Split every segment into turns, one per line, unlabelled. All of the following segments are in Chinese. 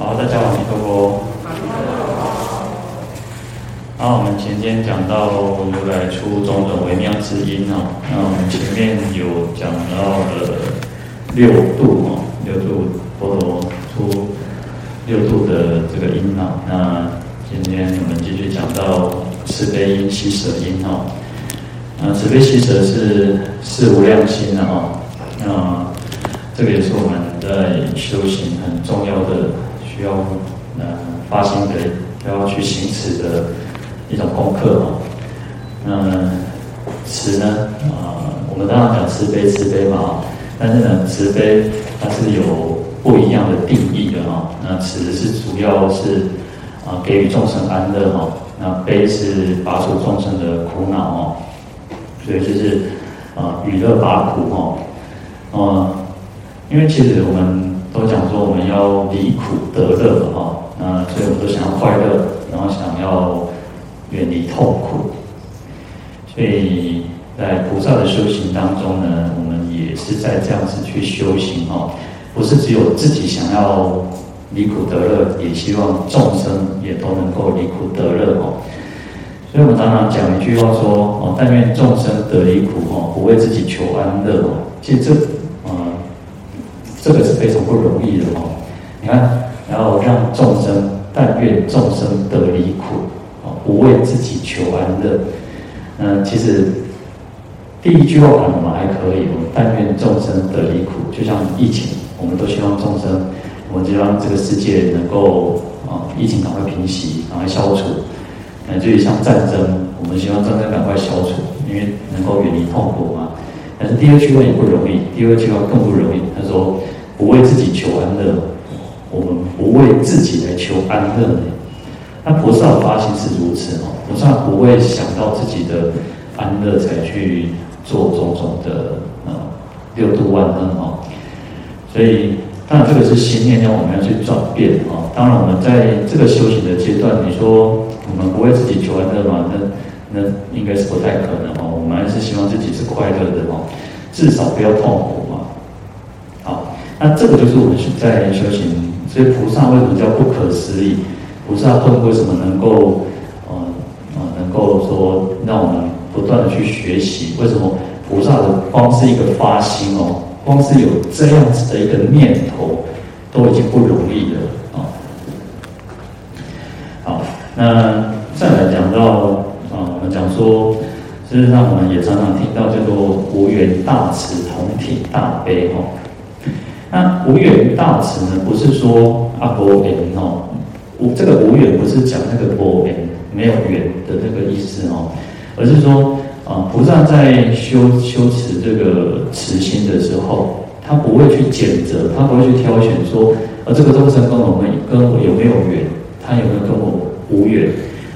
好，大家好，阿弥陀佛。好，我们前天讲到如来出种种微妙之音哦，那我们前面有讲到了六度哦，六度佛陀出六度的这个音哦，那今天我们继续讲到慈悲因、喜舍音哦，那慈悲喜舍是四无量心的哦，那这个也是我们在修行很重要的要呃发心的要去行持的。一种功课哦，嗯，慈呢，啊、呃，我们当然讲慈悲慈悲嘛，但是呢，慈悲它是有不一样的定义的啊。那慈是主要是啊给予众生安乐哈，那悲是拔除众生的苦恼哦，所以就是啊与乐拔苦哈，嗯，因为其实我们都讲说我们要离苦得乐哈，那所以我们都想要快乐，然后想要。远离痛苦，所以在菩萨的修行当中呢，我们也是在这样子去修行哦，不是只有自己想要离苦得乐，也希望众生也都能够离苦得乐哦。所以我们常常讲一句话说哦，但愿众生得离苦哦，不为自己求安乐哦。其实这，这个是非常不容易的哦。你看，然后让众生，但愿众生得离苦。不为自己求安乐，嗯，其实第一句话可能我们还可以，我们但愿众生得离苦，就像疫情，我们都希望众生，我们希望这个世界能够啊，疫情赶快平息，赶快消除。乃至于像战争，我们希望战争赶快消除，因为能够远离痛苦嘛。但是第二句话也不容易，第二句话更不容易。他说不为自己求安乐，我们不为自己来求安乐。那菩萨的发心是如此哦，菩萨不会想到自己的安乐才去做种种的呃六度万恩哦，所以当然这个是心念要我们要去转变哦。当然我们在这个修行的阶段，你说我们不为自己求安乐嘛？那那应该是不太可能哦。我们还是希望自己是快乐的哦，至少不要痛苦。那这个就是我们在修行，所以菩萨为什么叫不可思议？菩萨道为什么能够，呃呃，能够说让我们不断的去学习？为什么菩萨的光是一个发心哦，光是有这样子的一个念头，都已经不容易了啊。好，那再来讲到啊，我们讲说，事实上我们也常常听到叫做无缘大慈，同体大悲哦。那无缘大慈呢，不是说阿婆缘哦。无这个无缘不是讲那个无缘没有缘的那个意思哦，而是说啊，菩萨在修修持这个慈心的时候，他不会去拣择，他不会去挑选说，呃，这个众生跟我们跟我有没有缘，他有没有跟我无缘，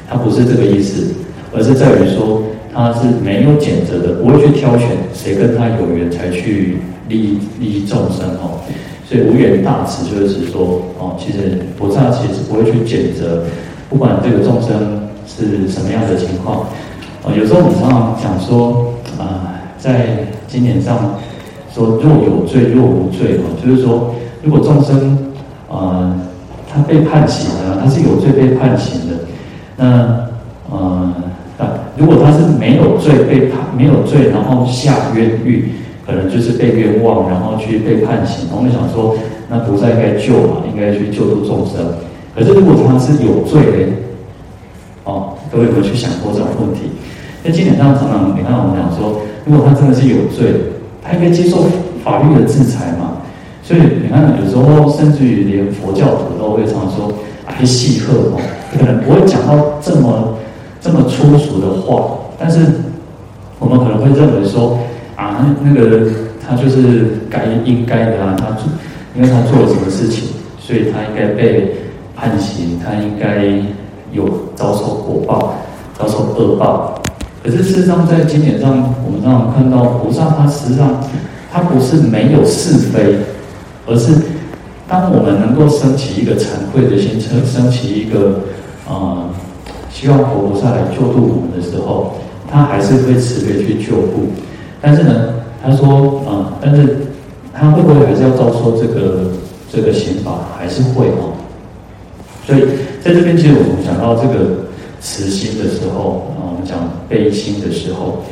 他不是这个意思，而是在于说他是没有拣择的，不会去挑选谁跟他有缘才去利益利益众生哦。所以无缘大慈就是指说，哦，其实菩萨其实不会去谴责，不管这个众生是什么样的情况，哦，有时候我们常常讲说，啊、在经典上说若有罪若无罪哦，就是说，如果众生，呃，他被判刑了，他是有罪被判刑的，那，呃，如果他是没有罪被判没有罪，然后下冤狱。可能就是被冤枉，然后去被判刑。我们想说，那菩萨应该救嘛，应该去救度众生。可是如果他是有罪的，哦，各位有没有去想过这种问题？在经典上常常，你看我们讲说，如果他真的是有罪，他应该接受法律的制裁嘛。所以你看，有时候甚至于连佛教徒都会常说，啊，戏谑哦，可能不会讲到这么这么粗俗的话，但是我们可能会认为说。啊，那个他就是该应该的啊，他做，因为他做了什么事情，所以他应该被判刑，他应该有遭受果报，遭受恶报。可是事实上，在经典上，我们常常看到菩萨，他实际上他不是没有是非，而是当我们能够升起一个惭愧的心，升升起一个啊、呃，希望佛菩萨来救度我们的时候，他还是会慈悲去救度。但是呢，他说啊、但是他会不会还是要遭受这个这个刑罚？还是会哦。所以在这边，其实我们讲到这个慈心的时候啊，我们讲悲心的时候，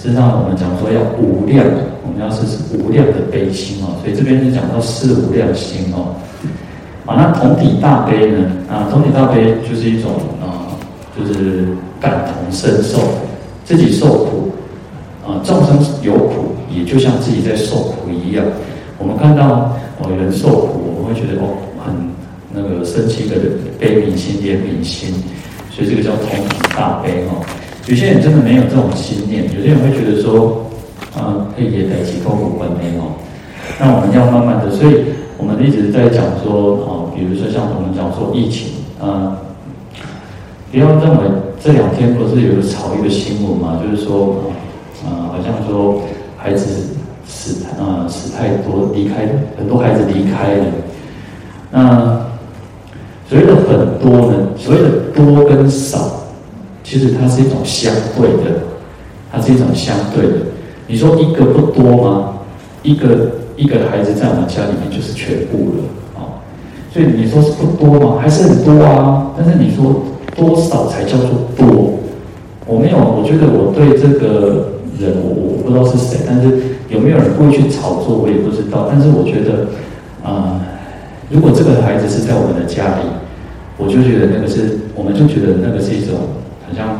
实际上我们讲说要无量，我们要是无量的悲心哦。所以这边是讲到四无量心哦。啊，那同体大悲呢？啊，同体大悲就是一种啊，就是感同身受，自己受苦啊，众生有苦，也就像自己在受苦一样。我们看到哦，有人受苦，我们会觉得哦，很那个生气的悲悯心、怜悯心，所以这个叫同体大悲哦。有些人真的没有这种心念，有些人会觉得说，啊，可以也得起痛苦本没有。那我们要慢慢的，所以我们一直在讲说，啊，比如说像我们讲说疫情，啊，不要认为这两天不是有炒一个新闻嘛，就是说，啊，好像说孩子死，啊，死太多，离开很多孩子离开了。那所谓的很多呢，所谓的多跟少。其实它是一种相对的，它是一种相对的。你说一个不多吗？一个一个孩子在我们家里面就是全部了啊。所以你说是不多吗？还是很多啊。但是你说多少才叫做多？我没有，我觉得我对这个人，我我不知道是谁，但是有没有人故意去炒作，我也不知道。但是我觉得，啊、如果这个孩子是在我们的家里，我就觉得那个是，我们就觉得那个是一种。好像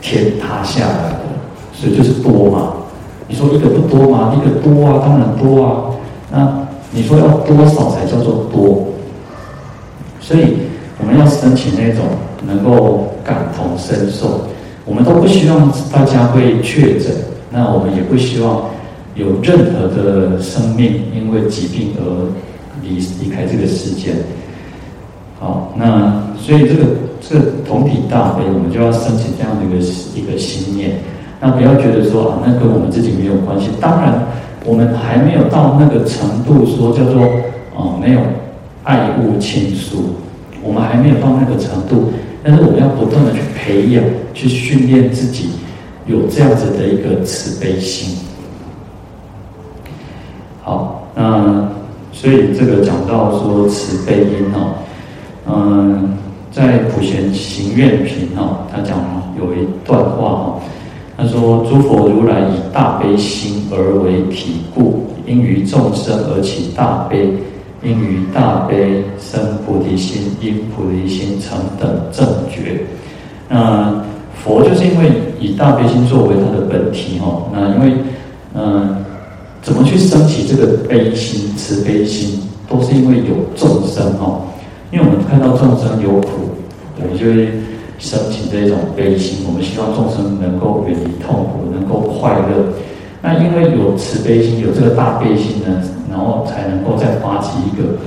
天塌下来的，所以就是多嘛。你说一个不多吗？一个多啊，当然多啊。那你说要多少才叫做多？所以我们要申请那种能够感同身受。我们都不希望大家会确诊，那我们也不希望有任何的生命因为疾病而离离开这个世界。好，那所以这个。这个同体大悲，我们就要升起这样的一个一个心念。那不要觉得说啊，那跟我们自己没有关系。当然，我们还没有到那个程度，说叫做啊，没有爱物倾诉，我们还没有到那个程度。但是我们要不断的去培养，去训练自己有这样子的一个慈悲心。好，那所以这个讲到说慈悲因哦，嗯。在普贤行愿品哦，他讲有一段话哦，他说：“诸佛如来以大悲心而为体故，应于众生而起大悲，应于大悲生菩提心，因菩提心成等正觉。”那佛就是因为以大悲心作为他的本体哦，那因为嗯，怎么去升起这个悲心、慈悲心，都是因为有众生哦。因为我们看到众生有苦，我们就会升起这种悲心。我们希望众生能够远离痛苦，能够快乐。那因为有慈悲心，有这个大悲心呢，然后才能够再发起一个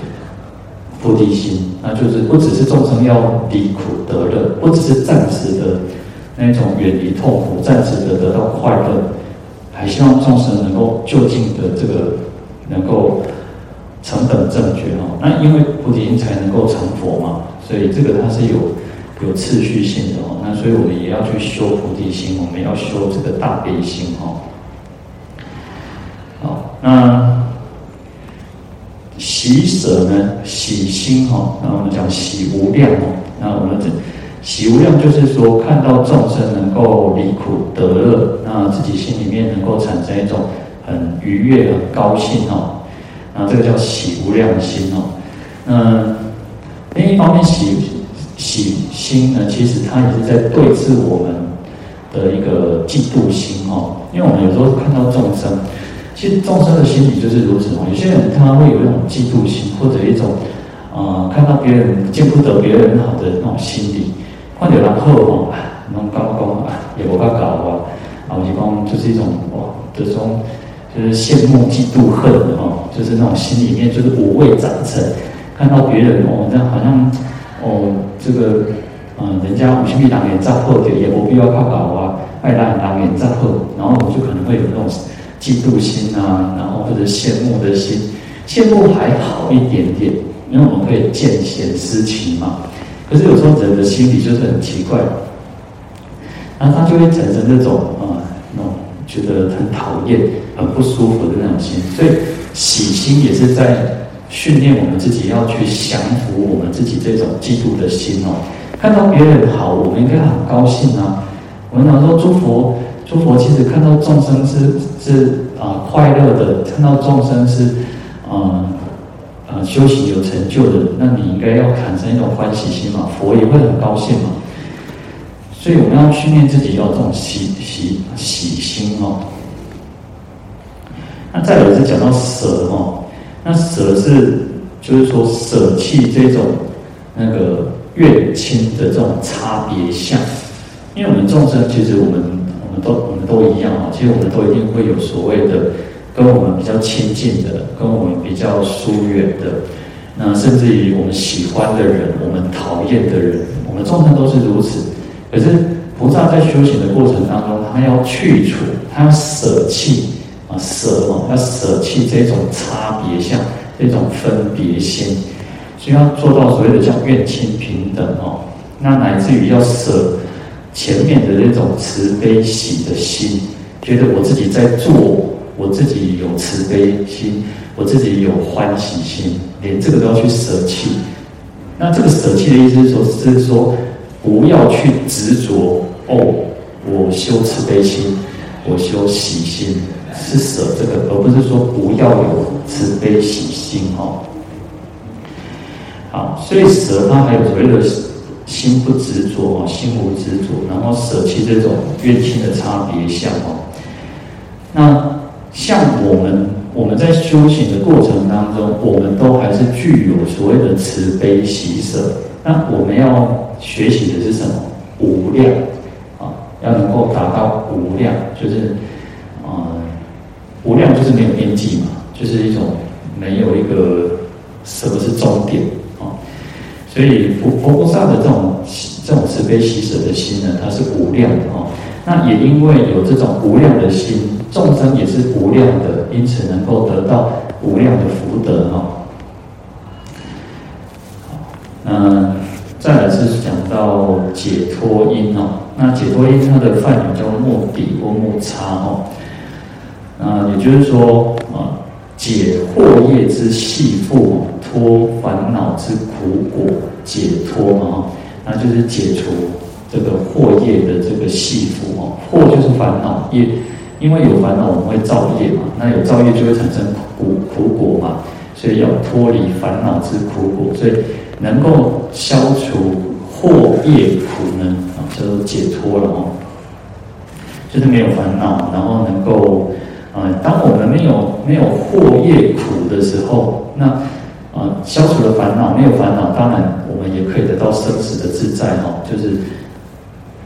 菩提心。那就是不只是众生要离苦得乐，不只是暂时的那种远离痛苦，暂时的得到快乐，还希望众生能够就近的这个能够。成等正觉哦，那因为菩提心才能够成佛嘛，所以这个它是有有次序性的哦。那所以我们也要去修菩提心，我们要修这个大悲心哦。好，那喜舍呢？喜心哈，那我们讲喜无量哦。那我们这喜无量就是说，看到众生能够离苦得乐，那自己心里面能够产生一种很愉悦、很高兴哦。那，这个叫喜无量心哦。嗯，另一方面喜喜心呢，其实它也是在对治我们的一个嫉妒心哦。因为我们有时候看到众生，其实众生的心理就是如此哦。有些人他会有一种嫉妒心，或者一种啊、呃，看到别人见不得别人好的那种心理。换点然后哦，那种刚刚啊，也不怕搞啊，啊，我讲就是一种哇，这种。就是羡慕、嫉妒、恨的哦，就是那种心里面就是五味杂陈。看到别人哦，这样好像哦，这个嗯，人家五星币当年炸破的，也不必要靠搞啊，爱拉当年炸破，然后就可能会有那种嫉妒心啊，然后或者羡慕的心。羡慕还好一点点，因为我们可以见贤思齐嘛。可是有时候人的心理就是很奇怪，然后他就会产生那种啊、那种觉得很讨厌。很不舒服的那种心，所以喜心也是在训练我们自己要去降服我们自己这种嫉妒的心哦。看到别人好，我们应该很高兴啊。我们常说诸佛，诸佛其实看到众生是是啊、快乐的，看到众生是啊啊、修行有成就的，那你应该要产生一种欢喜心嘛，佛也会很高兴嘛。所以我们要训练自己要这种喜喜喜心哦。那再有是讲到舍哦，那舍是就是说舍弃这种那个怨亲的这种差别相，因为我们众生其实我们都我们都一样啊，其实我们都一定会有所谓的跟我们比较亲近的，跟我们比较疏远的，那甚至于我们喜欢的人，我们讨厌的人，我们众生都是如此。可是菩萨在修行的过程当中，他要去除，他要舍弃啊舍哦，要舍弃这种差别相，这种分别心，所以要做到所谓的叫愿亲平等哦。那乃至于要舍前面的那种慈悲喜的心，觉得我自己在做，我自己有慈悲心，我自己有欢喜心，连这个都要去舍弃。那这个舍弃的意思是说，是说。不要去执着哦，我修慈悲心，我修喜心，是舍这个，而不是说不要有慈悲喜心哦。好，所以舍它还有所谓的心不执着哦，心无执着，然后舍弃这种怨亲的差别相哦。那像我们我们在修行的过程当中，我们都还是具有所谓的慈悲喜舍。那我们要。学习的是什么？无量啊，要能够达到无量，就是啊、无量就是没有边际嘛，就是一种没有一个什么是终点。所以佛佛菩萨的这种这种慈悲喜舍的心呢，它是无量的哦。那也因为有这种无量的心，众生也是无量的，因此能够得到无量的福德哈。嗯。再来是讲到解脱因哦，那解脱因它的梵语叫目底或目差哦，啊，也就是说啊，解惑业之系缚，脱烦恼之苦果，解脱嘛，那就是解除这个惑业的这个系缚哦，惑就是烦恼业，因为有烦恼我们会造业嘛，那有造业就会产生苦苦果嘛，所以要脱离烦恼之苦果，所以。能够消除惑业苦呢，啊，叫做解脱了哦，就是没有烦恼，然后能够，呃，当我们没有没有惑业苦的时候，那，啊，消除了烦恼，没有烦恼，当然我们也可以得到生死的自在哈，就是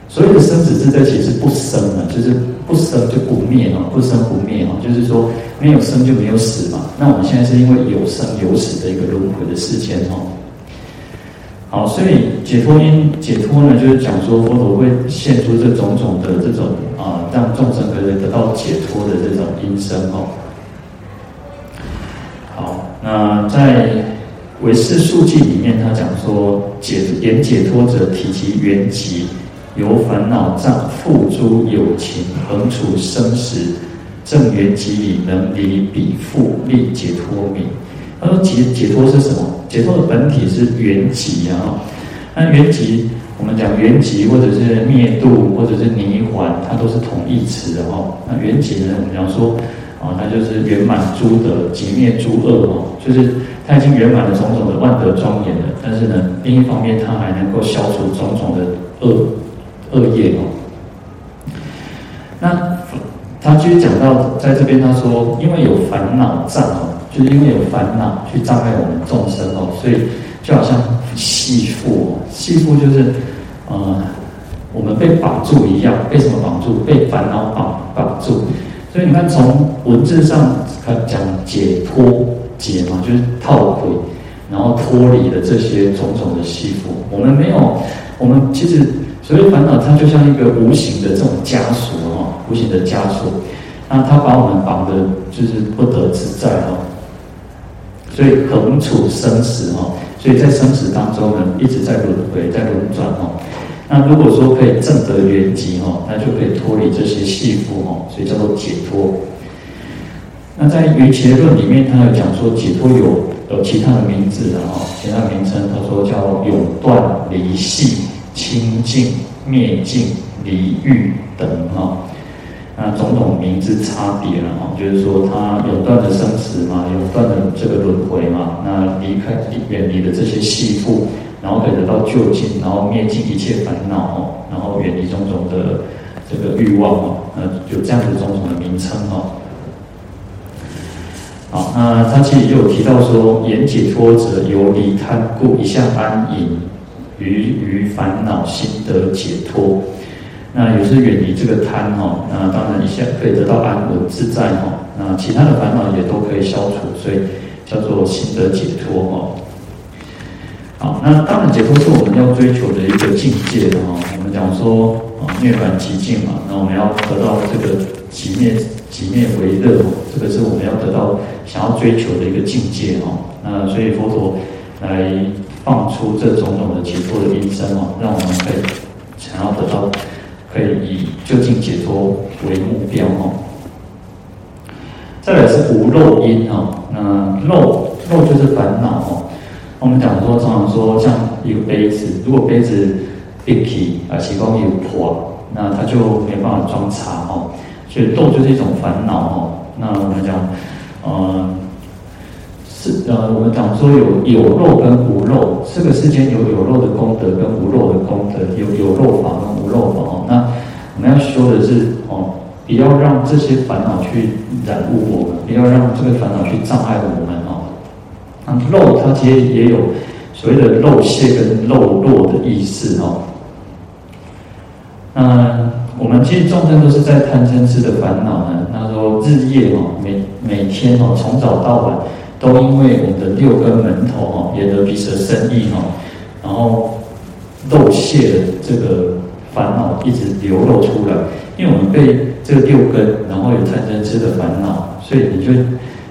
所谓的生死自在，其实不生了，就是不生就不灭啊，不生不灭啊，就是说没有生就没有死嘛。那我们现在是因为有生有死的一个轮回的世间哦。好，所以解脱因解脱呢，就是讲说佛陀会现出这种种的这种啊，让众生可以得到解脱的这种因身哦。那在唯识述记里面，他讲说解言解脱者，体其缘集，由烦恼障覆诸有情，横处生死，正缘集理，能离彼覆，立解脱名。他说解解脱是什么？解脱的本体是缘集啊。那缘集，我们讲缘集或者是灭度或者是涅槃，它都是同义词的哦。那缘集呢，我们讲说啊，它就是圆满诸德，寂灭诸恶哦，就是它已经圆满了种种的万德庄严了。但是呢，另一方面，它还能够消除种种的恶恶业哦。那他继续讲到，在这边他说，因为有烦恼障哦。就是因为有烦恼去障碍我们众生哦，所以就好像系缚，系缚就是，呃，我们被绑住一样，被什么绑住？被烦恼绑绑住。所以你看，从文字上他讲解脱解嘛，就是套回，然后脱离了这些种种的系缚。我们没有，我们其实所谓烦恼，它就像一个无形的这种枷锁哦，无形的枷锁，那它把我们绑的，就是不得自在哦。所以横处生死哦，所以在生死当中呢，一直在轮回，在轮转哦。那如果说可以正得缘集哦，那就可以脱离这些戏缚哦，所以叫做解脱。那在《瑜伽论》里面，他有讲说，解脱有有其他的名字的哈，其他名称他说叫永断离系、清净灭尽离欲等哈。那种种名字差别了哈，就是说他永断的生死嘛，永断的这个轮回嘛，那离开远离的这些系缚，然后可以得到究竟，然后灭尽一切烦恼，然后远离种种的这个欲望哦，那有这样子种种的名称哦。好，那他其实也有提到说，言解脱者由离贪故，一向安隐，于于烦恼心得解脱。那也是远离这个贪哈，那当然一下可以得到安稳自在哈，那其他的烦恼也都可以消除，所以叫做心得解脱哈。好，那当然解脱是我们要追求的一个境界的哈。我们讲说啊，涅槃极境嘛，那我们要得到这个极灭极灭为乐哦，这个是我们要得到想要追求的一个境界哦。那所以佛陀来放出这种种的解脱的音声哦，让我们可以想要得到。可以以究竟解脱为目标哦。再来是无漏因哦，那漏漏就是烦恼哦。我们讲说，常常说，像一个杯子，如果杯子一起啊，其中有破，那它就没办法装茶哦。所以漏就是一种烦恼哦。那我们讲，嗯。是呃，我们讲说有有漏跟无漏，这个世间有有漏的功德跟无漏的功德，有有漏法跟无漏法哦。那我们要修的是哦，不要让这些烦恼去染污我们，不要让这个烦恼去障碍我们哦。那漏它其实也有所谓的漏泄跟漏落的意思哦。那我们其实众生都是在贪嗔痴的烦恼呢。日夜哦，每每天哦，从早到晚。都因为我们的六根门头哈，眼耳鼻舌身意哈，然后漏泄的这个烦恼一直流露出来。因为我们被这个六根，然后有产生吃的烦恼，所以你就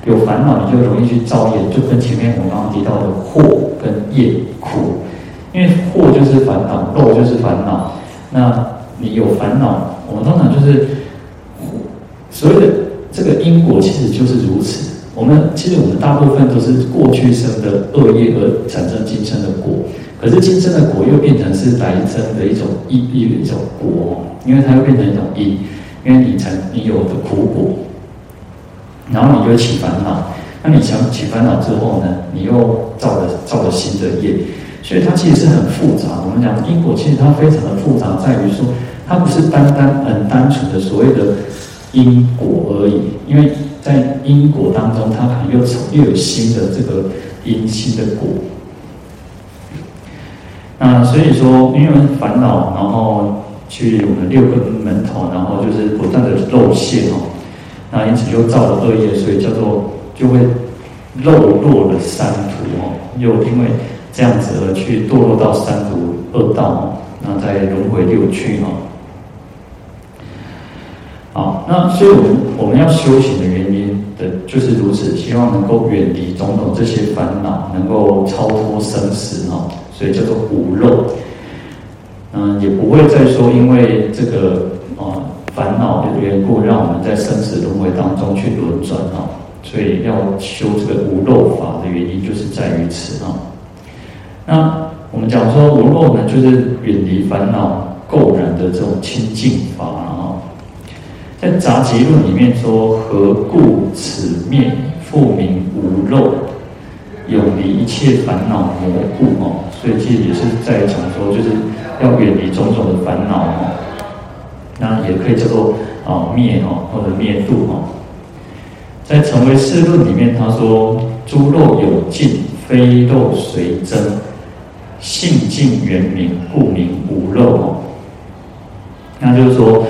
有烦恼，你就容易去造业，就跟前面我刚刚提到的祸跟业苦。因为祸就是烦恼，漏就是烦恼。那你有烦恼，我们通常就是所谓的这个因果，其实就是如此。我们其实我们大部分都是过去生的恶业而产生今生的果，可是今生的果又变成是来生的一种因，一种果，因为它又变成一种因，因为你才你有的苦果，然后你就起烦恼，那你想起烦恼之后呢，你又造了造了新的业，所以它其实是很复杂。我们讲因果，其实它非常的复杂，在于说它不是单单很单纯的所谓的因果而已，因为。在因果当中，它可能又又有新的这个因，新的果。那所以说，因为烦恼，然后去我们六根门头，然后就是不断的漏泄哦。那因此又造了恶业，所以叫做就会漏落了三途哦。又因为这样子而去堕落到三途恶道哦，那在轮回六趣哦。好，那所以我们我们要修行的原因的就是如此，希望能够远离种种这些烦恼，能够超脱生死哈，所以叫做无漏。嗯，也不会再说因为这个啊烦恼的缘故，让我们在生死轮回当中去轮转哈。所以要修这个无漏法的原因，就是在于此哈。那我们讲说无漏呢，就是远离烦恼垢染的这种清净法哈。在《杂集论》里面说：“何故此灭复名无漏？永离一切烦恼魔故哦。”所以其实也是在讲说，就是要远离种种的烦恼哦。那也可以叫做啊灭哦，或者灭度哦。在《成为世论》里面，他说：“诸漏有尽，非漏随增，性净圆明，故名无漏哦。”那就是说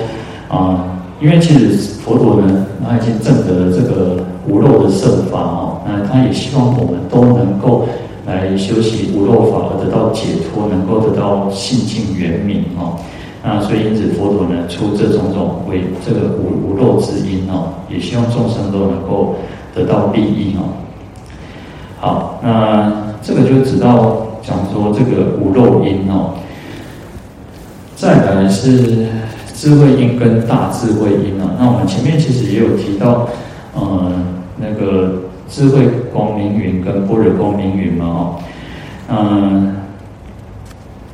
啊。因为其实佛陀呢，他已经证得了这个无漏的圣法哦，那他也希望我们都能够来修习无漏法而得到解脱，能够得到性净圆明哦。那所以因此佛陀呢出这种种为这个无无漏之因哦，也希望众生都能够得到利益哦。好，那这个就直到讲说这个无漏因哦，再来是。智慧因跟大智慧因啊，那我们前面其实也有提到，呃，那个智慧光明云跟般若光明云嘛哦，嗯，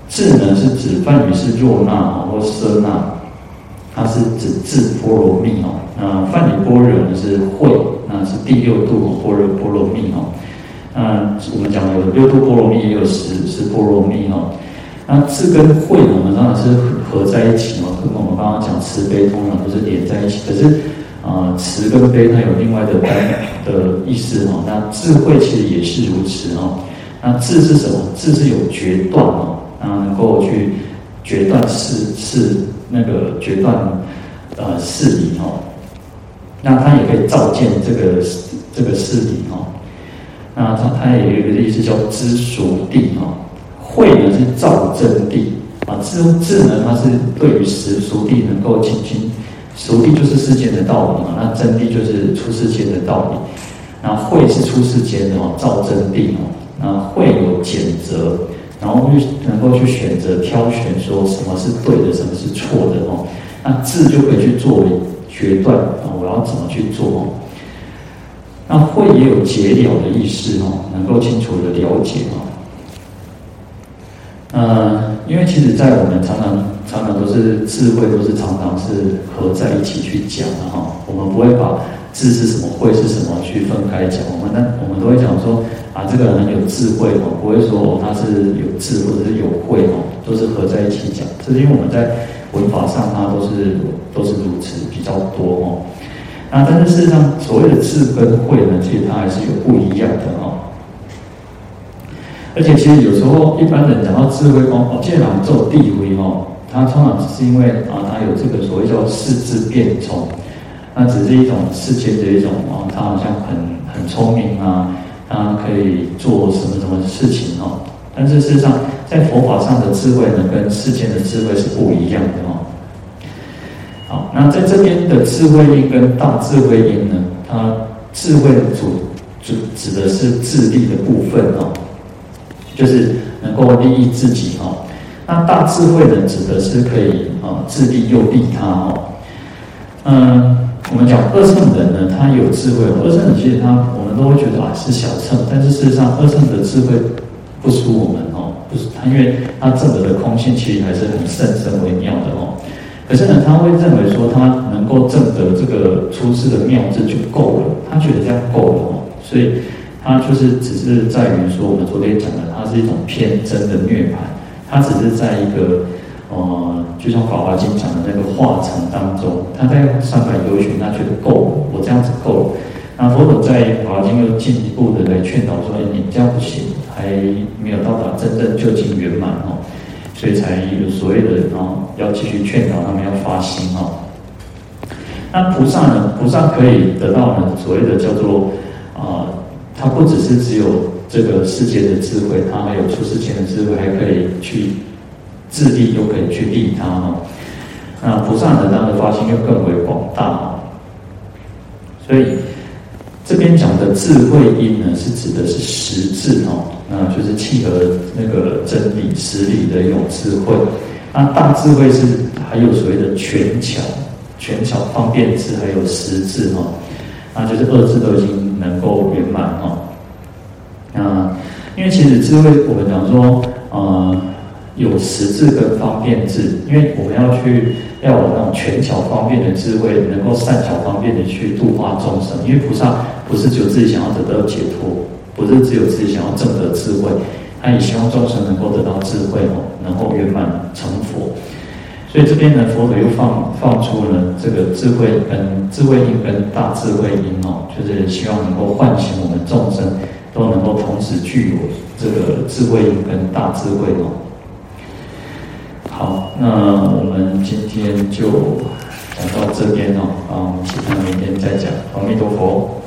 智呢是指梵语是若那或舍那，它是指智波罗蜜哦。那梵语般若呢是慧，那是第六度般若波罗蜜哦。那我们讲有六度波罗蜜，也有十十波罗蜜哦。那智跟慧呢，我们当然是合在一起嘛。跟我们刚刚讲慈悲，通常都是连在一起。可是，啊、呃，慈跟悲它有另外的单的意思哈。那智慧其实也是如此哦。那智是什么？智是有决断哦，啊，能够去决断事事那个决断呃事理哦。那它也可以照见这个这个事理哦。那它它也有一个意思叫知熟地哦。慧呢是照真谛啊，智智呢它是对于实熟谛能够清清，熟谛就是世间的道理嘛，那真谛就是出世间的道理。那慧是出世间的哦，照真谛哦。那慧有检择，然后去能够去选择挑选，说什么是对的，什么是错的哦。那智就可以去作为决断啊，我要怎么去做哦？那慧也有解了的意思哦，能够清楚的了解哦。呃，因为其实，在我们常常常常都是智慧，都是常常是合在一起去讲的哈。我们不会把智是什么，慧是什么去分开讲。我们那我们都会讲说啊，这个人有智慧哦，不会说哦他是有智或者是有慧哦，都是合在一起讲。这是因为我们在文法上，它都是都是如此比较多哦。那但是事实上，所谓的智跟慧呢，其实它还是有不一样的哦。而且其实有时候一般人讲到智慧光哦，既然做地位哦，他通常只是因为啊，他有这个所谓叫识智辩聪，那只是一种世间的一种哦，他好像很很聪明啊，他可以做什么什么事情哦。但是事实上，在佛法上的智慧呢，跟世间的智慧是不一样的哦。好，那在这边的智慧音跟大智慧音呢，它智慧主主指的是智力的部分哦。就是能够利益自己哈，那大智慧人，指的是可以啊自利又利他哦。嗯，我们讲二乘人呢，他有智慧，二乘人其实他我们都会觉得啊是小乘，但是事实上二乘的智慧不输我们哦，不是他，因为他证得的空性其实还是很甚深微妙的哦。可是呢，他会认为说他能够证得这个出世的妙智就够了，他觉得这样够了哦，所以。它就是只是在于说，我们昨天讲的，它是一种偏真的涅槃，它只是在一个呃，就像《法华经》讲的那个化城当中，他在上海游巡，他觉得够了，我这样子够了。那佛陀在《法华经》又进一步的来劝导说：“，你这样不行，还没有到达真正究竟圆满哦，所以才有所谓的哦，要继续劝导他们要发心哦。那菩萨呢？菩萨可以得到呢，所谓的叫做。它不只是只有这个世界的智慧，它还有出世间的智慧，还可以去自利，又可以去利他哈。那菩萨呢，他的发心又更为广大。所以这边讲的智慧因呢，是指的是实质哦，那就是契合那个真理实理的一种智慧。那大智慧是还有所谓的权巧、权巧方便智，还有实质哈。那就是二智都已经能够圆满哦。那因为其实智慧，我们讲说，呃，有实智跟方便智。因为我们要去要有那种权巧方便的智慧，能够善巧方便的去度化众生。因为菩萨不是只有自己想要得到解脱，不是只有自己想要证得智慧，他也希望众生能够得到智慧哦，能够圆满成佛。所以这边呢，佛陀又放放出了这个智慧跟智慧音跟大智慧音哦，就是希望能够唤醒我们众生，都能够同时具有这个智慧音跟大智慧哦。好，那我们今天就讲到这边哦，啊，我们其他明天再讲。阿弥陀佛。